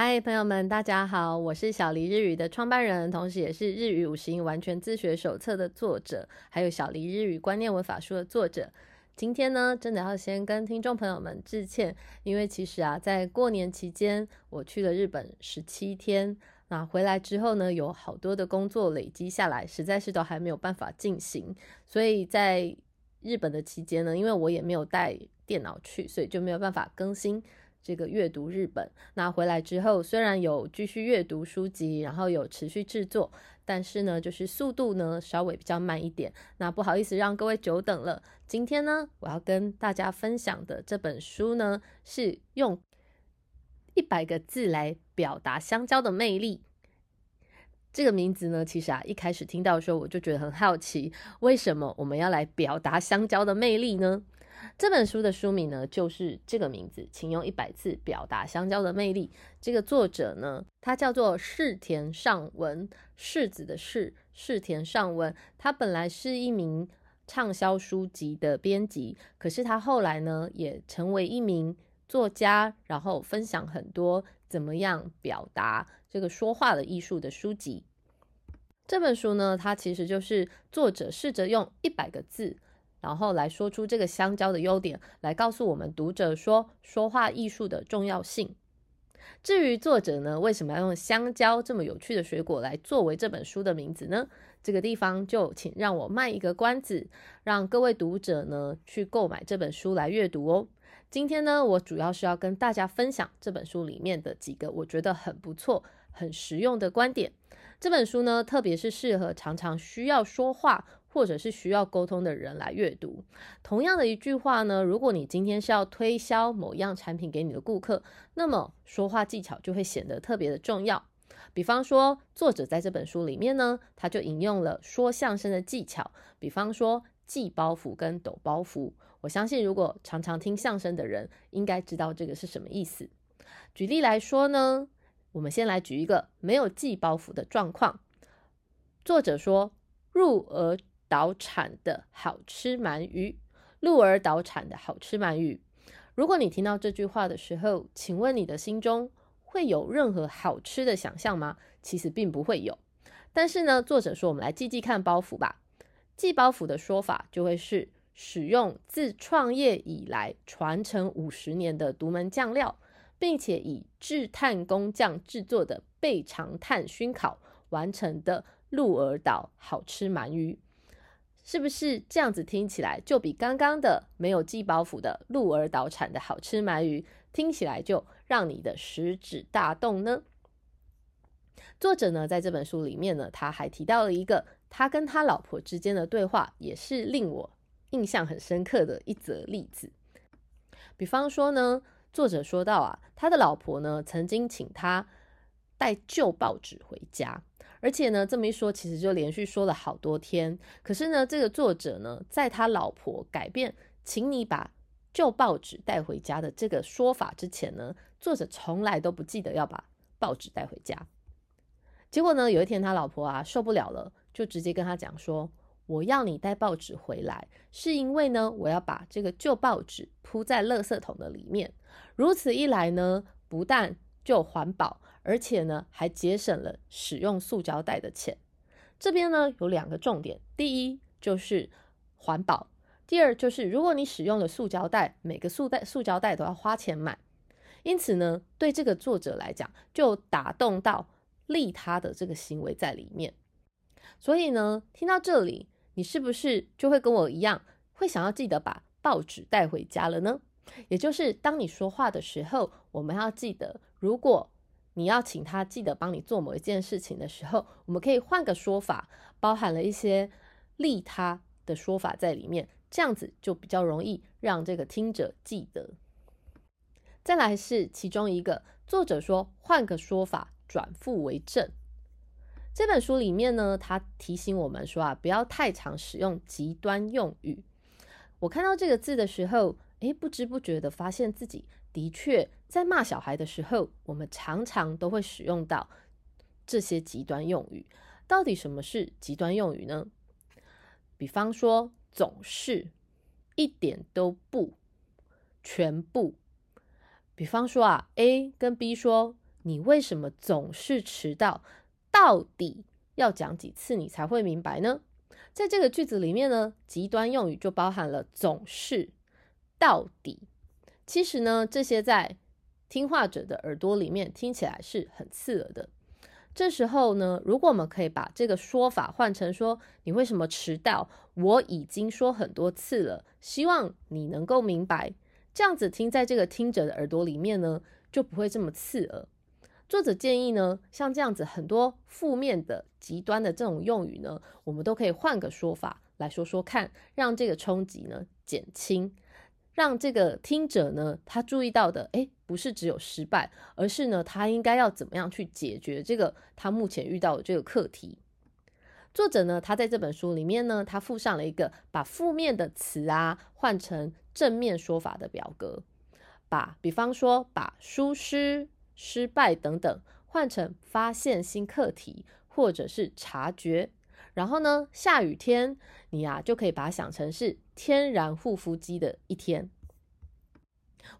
嗨，朋友们，大家好，我是小黎日语的创办人，同时也是日语五十音完全自学手册的作者，还有小黎日语观念文法书的作者。今天呢，真的要先跟听众朋友们致歉，因为其实啊，在过年期间，我去了日本十七天，那回来之后呢，有好多的工作累积下来，实在是都还没有办法进行，所以在日本的期间呢，因为我也没有带电脑去，所以就没有办法更新。这个阅读日本，那回来之后虽然有继续阅读书籍，然后有持续制作，但是呢，就是速度呢稍微比较慢一点。那不好意思让各位久等了。今天呢，我要跟大家分享的这本书呢，是用一百个字来表达香蕉的魅力。这个名字呢，其实啊，一开始听到的时候我就觉得很好奇，为什么我们要来表达香蕉的魅力呢？这本书的书名呢，就是这个名字，请用一百字表达香蕉的魅力。这个作者呢，他叫做世田尚文，世子的世，世田尚文。他本来是一名畅销书籍的编辑，可是他后来呢，也成为一名作家，然后分享很多怎么样表达这个说话的艺术的书籍。这本书呢，它其实就是作者试着用一百个字。然后来说出这个香蕉的优点，来告诉我们读者说说话艺术的重要性。至于作者呢，为什么要用香蕉这么有趣的水果来作为这本书的名字呢？这个地方就请让我卖一个关子，让各位读者呢去购买这本书来阅读哦。今天呢，我主要是要跟大家分享这本书里面的几个我觉得很不错、很实用的观点。这本书呢，特别是适合常常需要说话。或者是需要沟通的人来阅读。同样的一句话呢，如果你今天是要推销某样产品给你的顾客，那么说话技巧就会显得特别的重要。比方说，作者在这本书里面呢，他就引用了说相声的技巧，比方说系包袱跟抖包袱。我相信，如果常常听相声的人，应该知道这个是什么意思。举例来说呢，我们先来举一个没有系包袱的状况。作者说，入而岛产的好吃鳗鱼，鹿儿岛产的好吃鳗鱼。如果你听到这句话的时候，请问你的心中会有任何好吃的想象吗？其实并不会有。但是呢，作者说，我们来记记看包袱吧。记包袱的说法就会是使用自创业以来传承五十年的独门酱料，并且以制炭工匠制作的倍长炭熏烤完成的鹿儿岛好吃鳗鱼。是不是这样子听起来就比刚刚的没有寄包袱的鹿儿岛产的好吃鳗鱼听起来就让你的食指大动呢？作者呢在这本书里面呢，他还提到了一个他跟他老婆之间的对话，也是令我印象很深刻的一则例子。比方说呢，作者说到啊，他的老婆呢曾经请他带旧报纸回家。而且呢，这么一说，其实就连续说了好多天。可是呢，这个作者呢，在他老婆改变，请你把旧报纸带回家的这个说法之前呢，作者从来都不记得要把报纸带回家。结果呢，有一天他老婆啊受不了了，就直接跟他讲说：“我要你带报纸回来，是因为呢，我要把这个旧报纸铺在垃圾桶的里面。如此一来呢，不但就环保。”而且呢，还节省了使用塑胶袋的钱。这边呢有两个重点：第一就是环保；第二就是如果你使用了塑胶袋，每个塑袋塑胶袋都要花钱买。因此呢，对这个作者来讲，就打动到利他的这个行为在里面。所以呢，听到这里，你是不是就会跟我一样，会想要记得把报纸带回家了呢？也就是当你说话的时候，我们要记得，如果你要请他记得帮你做某一件事情的时候，我们可以换个说法，包含了一些利他的说法在里面，这样子就比较容易让这个听者记得。再来是其中一个作者说，换个说法，转负为正。这本书里面呢，他提醒我们说啊，不要太常使用极端用语。我看到这个字的时候，诶，不知不觉的发现自己。的确，在骂小孩的时候，我们常常都会使用到这些极端用语。到底什么是极端用语呢？比方说，总是、一点都不、全部。比方说啊，A 跟 B 说：“你为什么总是迟到？到底要讲几次你才会明白呢？在这个句子里面呢，极端用语就包含了总是、到底。其实呢，这些在听话者的耳朵里面听起来是很刺耳的。这时候呢，如果我们可以把这个说法换成说：“你为什么迟到？我已经说很多次了，希望你能够明白。”这样子听在这个听者的耳朵里面呢，就不会这么刺耳。作者建议呢，像这样子很多负面的、极端的这种用语呢，我们都可以换个说法来说说看，让这个冲击呢减轻。让这个听者呢，他注意到的，哎，不是只有失败，而是呢，他应该要怎么样去解决这个他目前遇到的这个课题。作者呢，他在这本书里面呢，他附上了一个把负面的词啊换成正面说法的表格，把比方说把疏失、失败等等换成发现新课题或者是察觉。然后呢，下雨天你呀就可以把它想成是天然护肤肌的一天。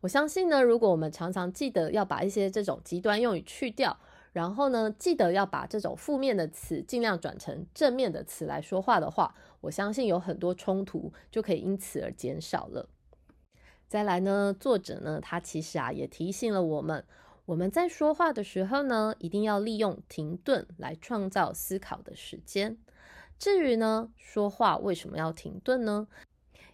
我相信呢，如果我们常常记得要把一些这种极端用语去掉，然后呢，记得要把这种负面的词尽量转成正面的词来说话的话，我相信有很多冲突就可以因此而减少了。再来呢，作者呢他其实啊也提醒了我们，我们在说话的时候呢，一定要利用停顿来创造思考的时间。至于呢，说话为什么要停顿呢？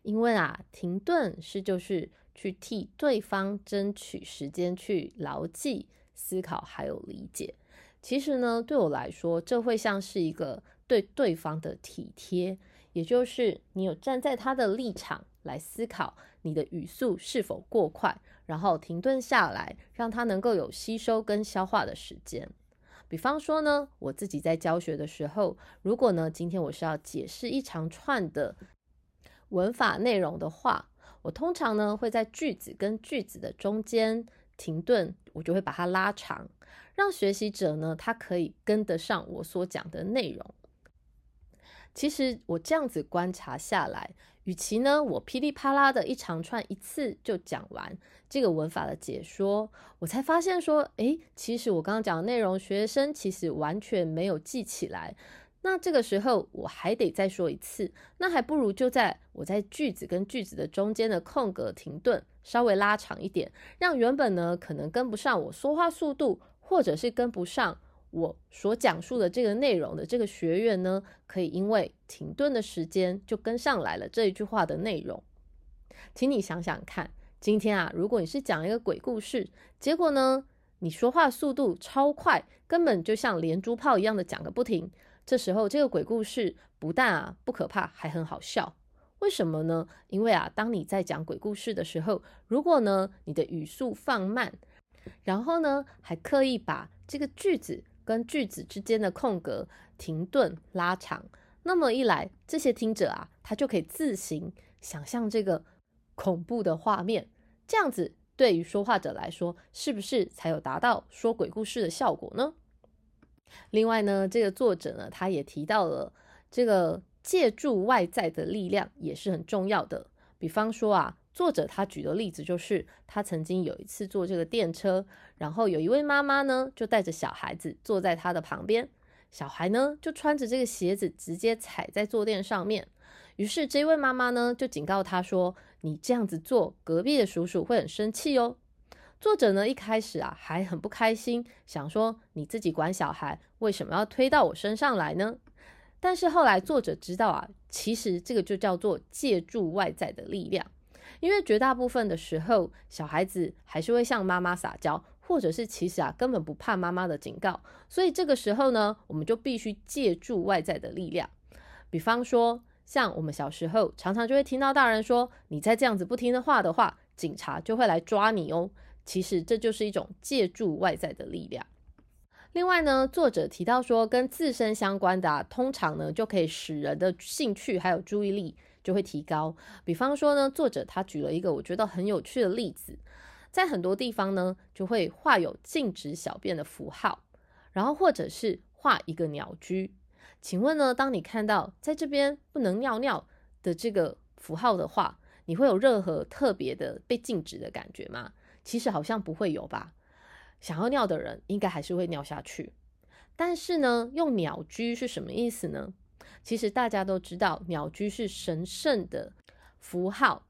因为啊，停顿是就是去替对方争取时间，去牢记、思考还有理解。其实呢，对我来说，这会像是一个对对方的体贴，也就是你有站在他的立场来思考你的语速是否过快，然后停顿下来，让他能够有吸收跟消化的时间。比方说呢，我自己在教学的时候，如果呢今天我是要解释一长串的文法内容的话，我通常呢会在句子跟句子的中间停顿，我就会把它拉长，让学习者呢他可以跟得上我所讲的内容。其实我这样子观察下来，与其呢我噼里啪啦的一长串一次就讲完这个文法的解说，我才发现说，诶，其实我刚刚讲的内容，学生其实完全没有记起来。那这个时候我还得再说一次，那还不如就在我在句子跟句子的中间的空格停顿，稍微拉长一点，让原本呢可能跟不上我说话速度，或者是跟不上。我所讲述的这个内容的这个学员呢，可以因为停顿的时间就跟上来了这一句话的内容。请你想想看，今天啊，如果你是讲一个鬼故事，结果呢，你说话速度超快，根本就像连珠炮一样的讲个不停。这时候这个鬼故事不但啊不可怕，还很好笑。为什么呢？因为啊，当你在讲鬼故事的时候，如果呢你的语速放慢，然后呢还刻意把这个句子。跟句子之间的空格停顿拉长，那么一来，这些听者啊，他就可以自行想象这个恐怖的画面。这样子对于说话者来说，是不是才有达到说鬼故事的效果呢？另外呢，这个作者呢，他也提到了这个借助外在的力量也是很重要的。比方说啊。作者他举的例子就是，他曾经有一次坐这个电车，然后有一位妈妈呢，就带着小孩子坐在他的旁边，小孩呢就穿着这个鞋子直接踩在坐垫上面。于是这位妈妈呢就警告他说：“你这样子做，隔壁的叔叔会很生气哦。”作者呢一开始啊还很不开心，想说：“你自己管小孩，为什么要推到我身上来呢？”但是后来作者知道啊，其实这个就叫做借助外在的力量。因为绝大部分的时候，小孩子还是会向妈妈撒娇，或者是其实啊根本不怕妈妈的警告，所以这个时候呢，我们就必须借助外在的力量。比方说，像我们小时候常常就会听到大人说：“你再这样子不听的话的话，警察就会来抓你哦。”其实这就是一种借助外在的力量。另外呢，作者提到说，跟自身相关的，通常呢就可以使人的兴趣还有注意力。就会提高。比方说呢，作者他举了一个我觉得很有趣的例子，在很多地方呢，就会画有禁止小便的符号，然后或者是画一个鸟居。请问呢，当你看到在这边不能尿尿的这个符号的话，你会有任何特别的被禁止的感觉吗？其实好像不会有吧。想要尿的人应该还是会尿下去。但是呢，用鸟居是什么意思呢？其实大家都知道，鸟居是神圣的符号。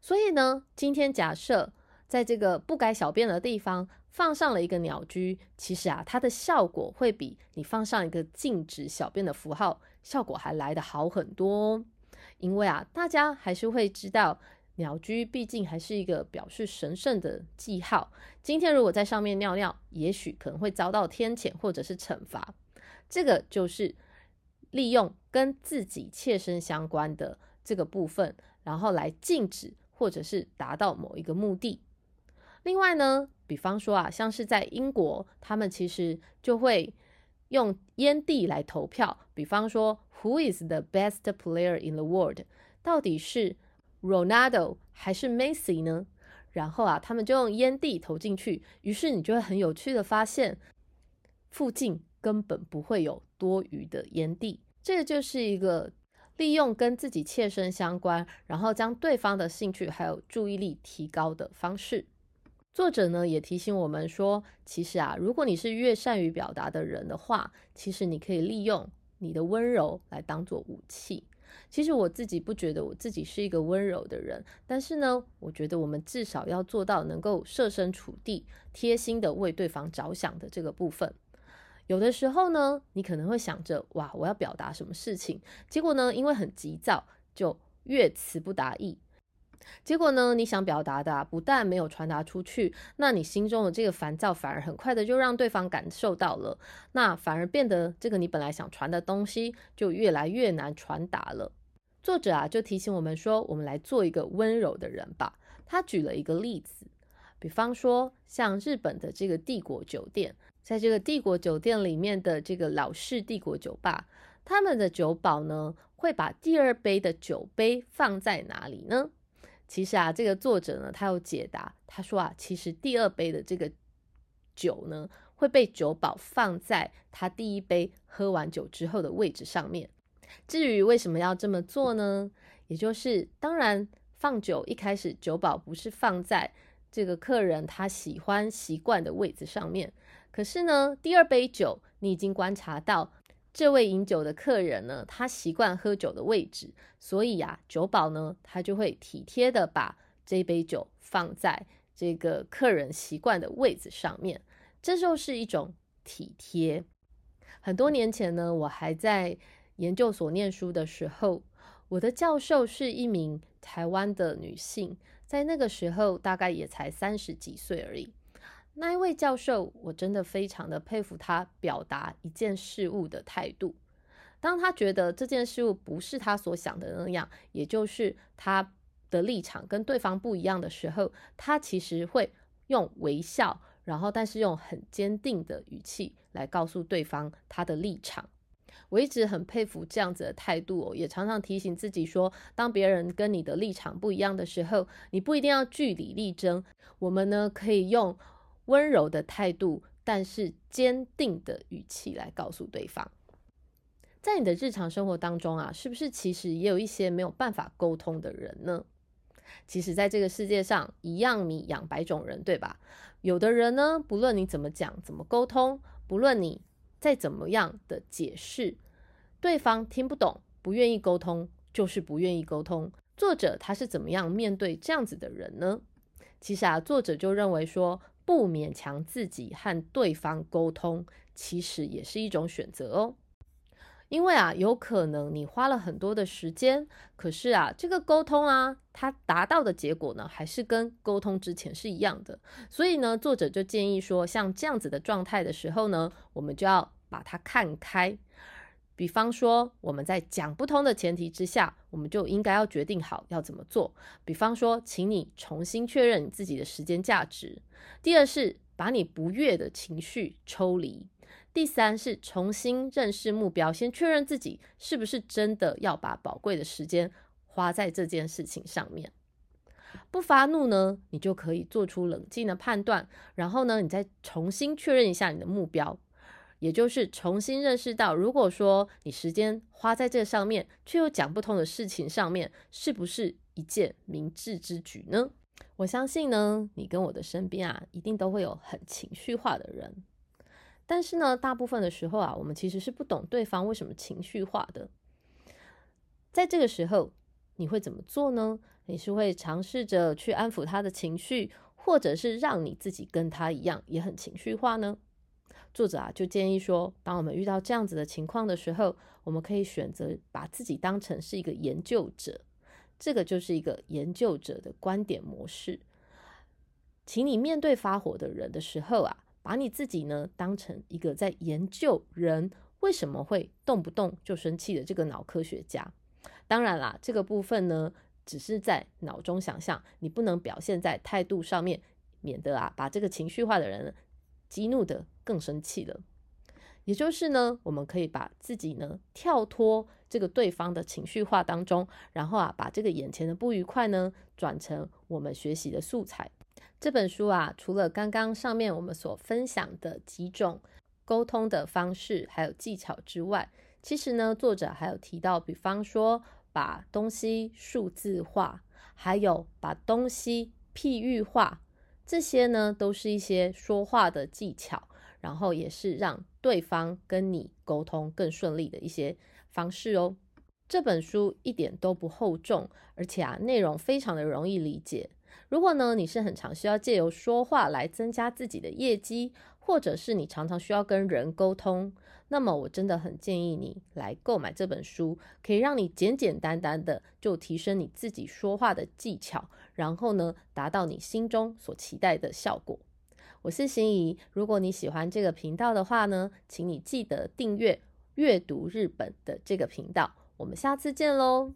所以呢，今天假设在这个不该小便的地方放上了一个鸟居，其实啊，它的效果会比你放上一个禁止小便的符号效果还来得好很多哦。因为啊，大家还是会知道，鸟居毕竟还是一个表示神圣的记号。今天如果在上面尿尿，也许可能会遭到天谴或者是惩罚。这个就是利用跟自己切身相关的这个部分，然后来禁止。或者是达到某一个目的。另外呢，比方说啊，像是在英国，他们其实就会用烟蒂来投票。比方说，Who is the best player in the world？到底是 Ronaldo 还是 Messi 呢？然后啊，他们就用烟蒂投进去。于是你就会很有趣的发现，附近根本不会有多余的烟蒂。这个就是一个。利用跟自己切身相关，然后将对方的兴趣还有注意力提高的方式。作者呢也提醒我们说，其实啊，如果你是越善于表达的人的话，其实你可以利用你的温柔来当做武器。其实我自己不觉得我自己是一个温柔的人，但是呢，我觉得我们至少要做到能够设身处地、贴心的为对方着想的这个部分。有的时候呢，你可能会想着哇，我要表达什么事情，结果呢，因为很急躁，就越词不达意。结果呢，你想表达的不但没有传达出去，那你心中的这个烦躁反而很快的就让对方感受到了，那反而变得这个你本来想传的东西就越来越难传达了。作者啊，就提醒我们说，我们来做一个温柔的人吧。他举了一个例子，比方说像日本的这个帝国酒店。在这个帝国酒店里面的这个老式帝国酒吧，他们的酒保呢会把第二杯的酒杯放在哪里呢？其实啊，这个作者呢他有解答，他说啊，其实第二杯的这个酒呢会被酒保放在他第一杯喝完酒之后的位置上面。至于为什么要这么做呢？也就是当然放酒一开始酒保不是放在这个客人他喜欢习惯的位置上面。可是呢，第二杯酒，你已经观察到这位饮酒的客人呢，他习惯喝酒的位置，所以呀，酒保呢，他就会体贴的把这杯酒放在这个客人习惯的位置上面，这就是一种体贴。很多年前呢，我还在研究所念书的时候，我的教授是一名台湾的女性，在那个时候大概也才三十几岁而已。那一位教授，我真的非常的佩服他表达一件事物的态度。当他觉得这件事物不是他所想的那样，也就是他的立场跟对方不一样的时候，他其实会用微笑，然后但是用很坚定的语气来告诉对方他的立场。我一直很佩服这样子的态度哦，也常常提醒自己说，当别人跟你的立场不一样的时候，你不一定要据理力争，我们呢可以用。温柔的态度，但是坚定的语气来告诉对方，在你的日常生活当中啊，是不是其实也有一些没有办法沟通的人呢？其实，在这个世界上，一样米养百种人，对吧？有的人呢，不论你怎么讲、怎么沟通，不论你再怎么样的解释，对方听不懂，不愿意沟通，就是不愿意沟通。作者他是怎么样面对这样子的人呢？其实啊，作者就认为说。不勉强自己和对方沟通，其实也是一种选择哦。因为啊，有可能你花了很多的时间，可是啊，这个沟通啊，它达到的结果呢，还是跟沟通之前是一样的。所以呢，作者就建议说，像这样子的状态的时候呢，我们就要把它看开。比方说，我们在讲不通的前提之下，我们就应该要决定好要怎么做。比方说，请你重新确认自己的时间价值。第二是把你不悦的情绪抽离。第三是重新认识目标，先确认自己是不是真的要把宝贵的时间花在这件事情上面。不发怒呢，你就可以做出冷静的判断，然后呢，你再重新确认一下你的目标。也就是重新认识到，如果说你时间花在这上面，却又讲不通的事情上面，是不是一件明智之举呢？我相信呢，你跟我的身边啊，一定都会有很情绪化的人。但是呢，大部分的时候啊，我们其实是不懂对方为什么情绪化的。在这个时候，你会怎么做呢？你是会尝试着去安抚他的情绪，或者是让你自己跟他一样也很情绪化呢？作者啊，就建议说，当我们遇到这样子的情况的时候，我们可以选择把自己当成是一个研究者。这个就是一个研究者的观点模式，请你面对发火的人的时候啊，把你自己呢当成一个在研究人为什么会动不动就生气的这个脑科学家。当然啦，这个部分呢只是在脑中想象，你不能表现在态度上面，免得啊把这个情绪化的人激怒的更生气了。也就是呢，我们可以把自己呢跳脱这个对方的情绪化当中，然后啊，把这个眼前的不愉快呢转成我们学习的素材。这本书啊，除了刚刚上面我们所分享的几种沟通的方式还有技巧之外，其实呢，作者还有提到，比方说把东西数字化，还有把东西譬喻化，这些呢都是一些说话的技巧。然后也是让对方跟你沟通更顺利的一些方式哦。这本书一点都不厚重，而且啊，内容非常的容易理解。如果呢，你是很常需要借由说话来增加自己的业绩，或者是你常常需要跟人沟通，那么我真的很建议你来购买这本书，可以让你简简单单的就提升你自己说话的技巧，然后呢，达到你心中所期待的效果。我是心怡，如果你喜欢这个频道的话呢，请你记得订阅阅读日本的这个频道。我们下次见喽。